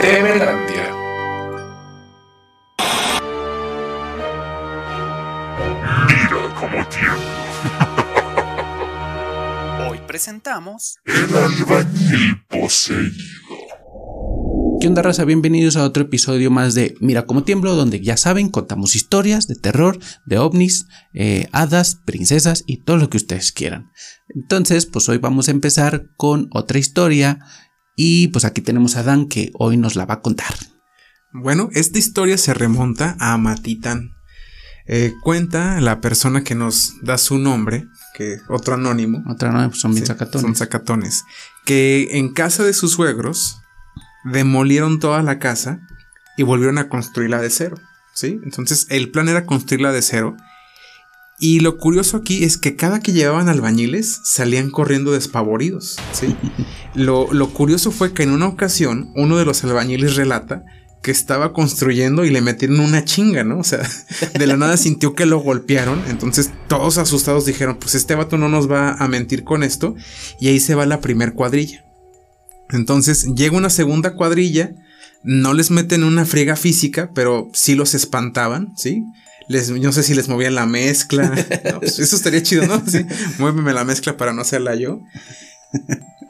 Temelandia. Mira cómo tiemblo. Hoy presentamos El albañil poseído. ¿Qué onda raza? Bienvenidos a otro episodio más de Mira cómo tiemblo, donde ya saben, contamos historias de terror, de ovnis, eh, hadas, princesas y todo lo que ustedes quieran. Entonces, pues hoy vamos a empezar con otra historia y pues aquí tenemos a Dan que hoy nos la va a contar. Bueno, esta historia se remonta a Matitán. Eh, cuenta la persona que nos da su nombre, que otro anónimo. Otra no, pues son bien Sí, sacatones. Son sacatones. Que en casa de sus suegros demolieron toda la casa y volvieron a construirla de cero. ¿Sí? Entonces el plan era construirla de cero. Y lo curioso aquí es que cada que llevaban albañiles salían corriendo despavoridos. ¿sí? lo, lo curioso fue que en una ocasión uno de los albañiles relata que estaba construyendo y le metieron una chinga, ¿no? O sea, de la nada sintió que lo golpearon. Entonces todos asustados dijeron, pues este vato no nos va a mentir con esto. Y ahí se va la primer cuadrilla. Entonces llega una segunda cuadrilla. No les meten una friega física, pero sí los espantaban, ¿sí? Les, no sé si les movían la mezcla. No, pues, eso estaría chido, ¿no? Sí, muéveme la mezcla para no hacerla yo.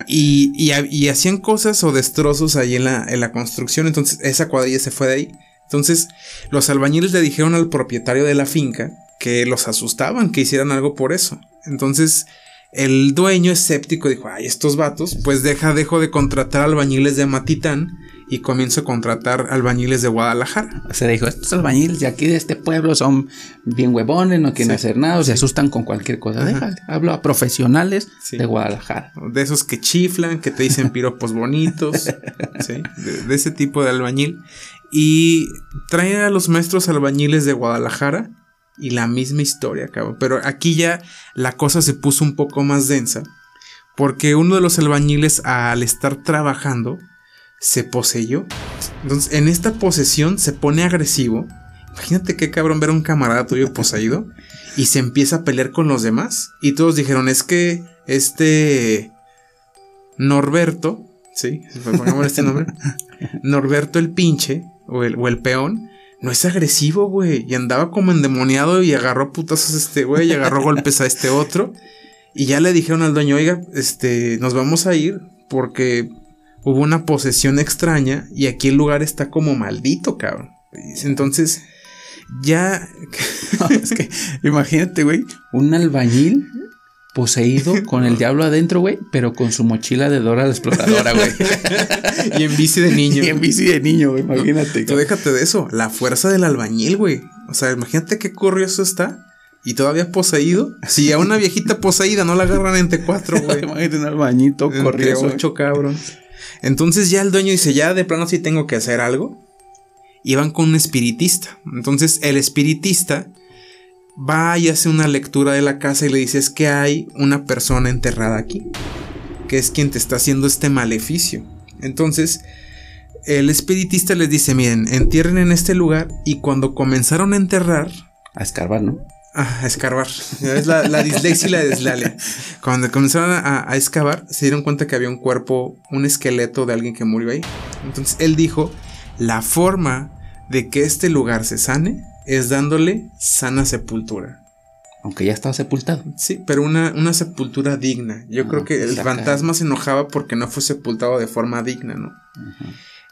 Y, y hacían cosas o destrozos ahí en la, en la construcción. Entonces esa cuadrilla se fue de ahí. Entonces los albañiles le dijeron al propietario de la finca que los asustaban, que hicieran algo por eso. Entonces el dueño escéptico dijo, ay, estos vatos, pues deja, dejo de contratar albañiles de Matitán y comienzo a contratar albañiles de Guadalajara. Se dijo, estos albañiles de aquí de este pueblo son bien huevones, no quieren Sí, hacer nada, o se asustan con cualquier cosa. Déjale, hablo a profesionales Sí. de Guadalajara. De esos que chiflan, que te dicen piropos bonitos, ¿sí? de, de ese tipo de albañil. Y traen a los maestros albañiles de Guadalajara y la misma historia, cabrón. Pero aquí ya la cosa se puso un poco más densa. Porque uno de los albañiles, al estar trabajando, se poseyó. Entonces, en esta posesión se pone agresivo. Imagínate qué cabrón ver a un camarada tuyo poseído y se empieza a pelear con los demás. Y todos dijeron, es que este Norberto, ¿sí? Pongamos este nombre. Norberto el pinche, o el, o el peón, no es agresivo, güey. Y andaba como endemoniado y agarró putazos a este güey y agarró golpes a este otro. Y ya le dijeron al dueño, oiga, este, nos vamos a ir porque hubo una posesión extraña y aquí el lugar está como maldito, cabrón. Entonces, ya... No, es que imagínate, güey, un albañil poseído con el diablo adentro, güey, pero con su mochila de Dora la exploradora, güey. y en bici de niño. y en bici de niño, güey, imagínate. Tú déjate de eso, la fuerza del albañil, güey. O sea, imagínate qué curioso está. Y todavía poseído. Si a una viejita poseída no la agarran entre cuatro, güey. Imagínate un albañito corriendo. ocho, cabrón. Entonces ya el dueño dice, ya de plano sí tengo que hacer algo. Y van con un espiritista. Entonces el espiritista va y hace una lectura de la casa y le dice, es que hay una persona enterrada aquí. Que es quien te está haciendo este maleficio. Entonces el espiritista les dice, miren, entierren en este lugar. Y cuando comenzaron a enterrar, A escarbar, ¿no? Ah, a escarbar. Es la, la dislexia y la deslalia. Cuando comenzaron a, a excavar, se dieron cuenta que había un cuerpo, un esqueleto de alguien que murió ahí. Entonces él dijo, la forma de que este lugar se sane es dándole sana sepultura. Aunque ya estaba sepultado. Sí, pero una, una sepultura digna. Yo Ah, creo que el fantasma se enojaba porque no fue sepultado de forma digna, ¿no?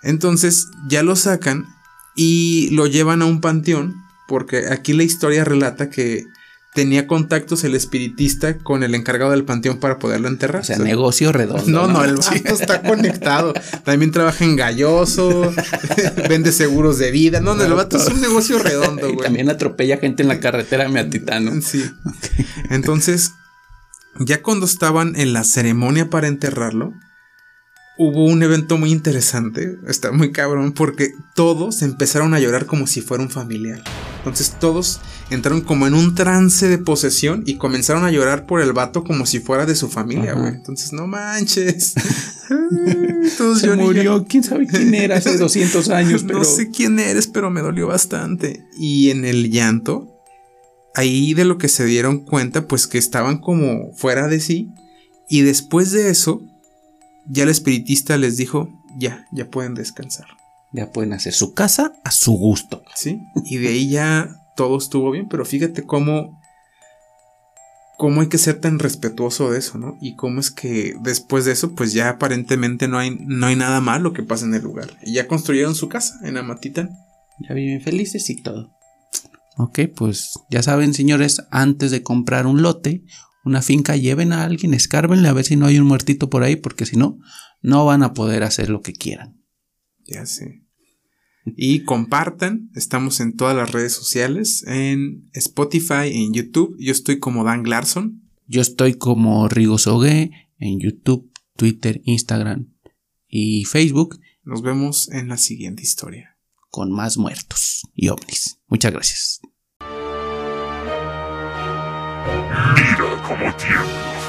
Entonces ya lo sacan y lo llevan a un panteón, porque aquí la historia relata que tenía contactos el espiritista con el encargado del panteón para poderlo enterrar. O sea, O sea, negocio redondo. no, no, el vato está conectado. También trabaja en Galloso, vende seguros de vida. No, no, el vato es un negocio redondo, güey. también atropella gente en la carretera meatitano. Sí. Entonces, ya cuando estaban en la ceremonia para enterrarlo, hubo un evento muy interesante. Está muy cabrón porque todos empezaron a llorar como si fuera un familiar. Entonces todos entraron como en un trance de posesión y comenzaron a llorar por el vato como si fuera de su familia, güey. Entonces, no manches. Todos Se murió, quién sabe quién era hace 200 años, pero no sé quién eres, pero me dolió bastante. Y en el llanto, ahí de lo que se dieron cuenta, pues que estaban como fuera de sí. Y después de eso, ya el espiritista les dijo, ya, ya pueden descansar. Ya pueden hacer su casa a su gusto. ¿Sí? Y de ahí ya todo estuvo bien, pero fíjate cómo, cómo hay que ser tan respetuoso de eso, ¿no? Y cómo es que después de eso, pues ya aparentemente no hay, no hay nada malo que pase en el lugar. Y ya construyeron su casa en Amatitán. Ya viven felices y todo. Ok, pues ya saben, señores, antes de comprar un lote, una finca, lleven a alguien, escárbenle a ver si no hay un muertito por ahí, porque si no, no van a poder hacer lo que quieran. Ya sé. Y compartan, estamos en todas las redes sociales, en Spotify, en YouTube. Yo estoy como Dan Larson. Yo estoy como Rigo Sogue en YouTube, Twitter, Instagram y Facebook Nos vemos en la siguiente historia. con más muertos y ovnis. Muchas gracias. Mira.